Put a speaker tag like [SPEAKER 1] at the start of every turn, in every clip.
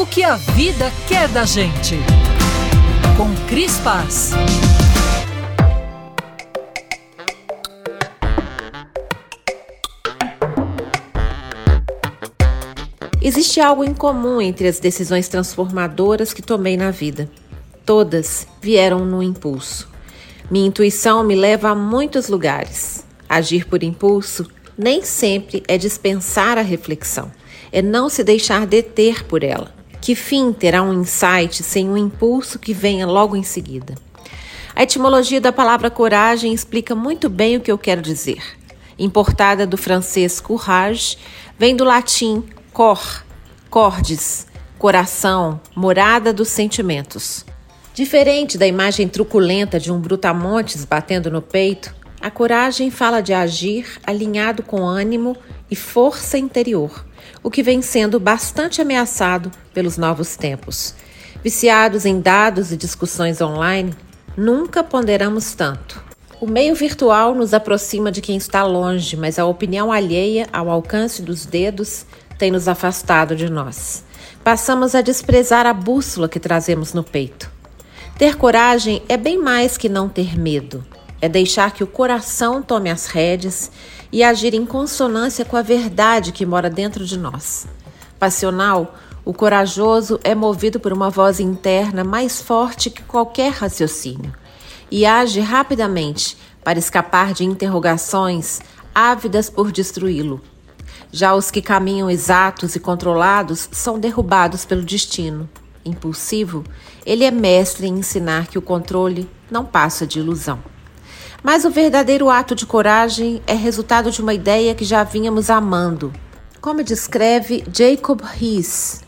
[SPEAKER 1] o que a vida quer da gente. Com Cris Paz.
[SPEAKER 2] Existe algo em comum entre as decisões transformadoras que tomei na vida. Todas vieram no impulso. Minha intuição me leva a muitos lugares. Agir por impulso nem sempre é dispensar a reflexão, é não se deixar deter por ela. Que fim terá um insight sem um impulso que venha logo em seguida? A etimologia da palavra coragem explica muito bem o que eu quero dizer. Importada do francês courage, vem do latim cor, cordes, coração, morada dos sentimentos. Diferente da imagem truculenta de um brutamontes batendo no peito, a coragem fala de agir alinhado com ânimo e força interior, o que vem sendo bastante ameaçado pelos novos tempos. Viciados em dados e discussões online, nunca ponderamos tanto. O meio virtual nos aproxima de quem está longe, mas a opinião alheia ao alcance dos dedos tem nos afastado de nós. Passamos a desprezar a bússola que trazemos no peito. Ter coragem é bem mais que não ter medo é deixar que o coração tome as rédeas e agir em consonância com a verdade que mora dentro de nós. Passional, o corajoso é movido por uma voz interna mais forte que qualquer raciocínio e age rapidamente para escapar de interrogações ávidas por destruí-lo. Já os que caminham exatos e controlados são derrubados pelo destino. Impulsivo, ele é mestre em ensinar que o controle não passa de ilusão. Mas o verdadeiro ato de coragem é resultado de uma ideia que já vínhamos amando. Como descreve Jacob Riis,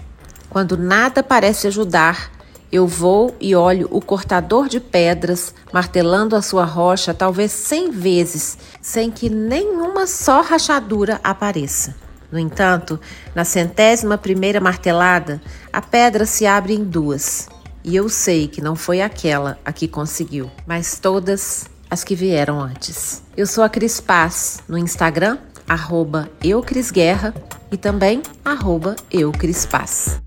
[SPEAKER 2] quando nada parece ajudar, eu vou e olho o cortador de pedras martelando a sua rocha talvez cem vezes, sem que nenhuma só rachadura apareça. No entanto, na centésima primeira martelada, a pedra se abre em duas. E eu sei que não foi aquela a que conseguiu, mas todas as que vieram antes. Eu sou a Cris Paz no Instagram, arroba eucrisguerra e também arroba eucrispaz.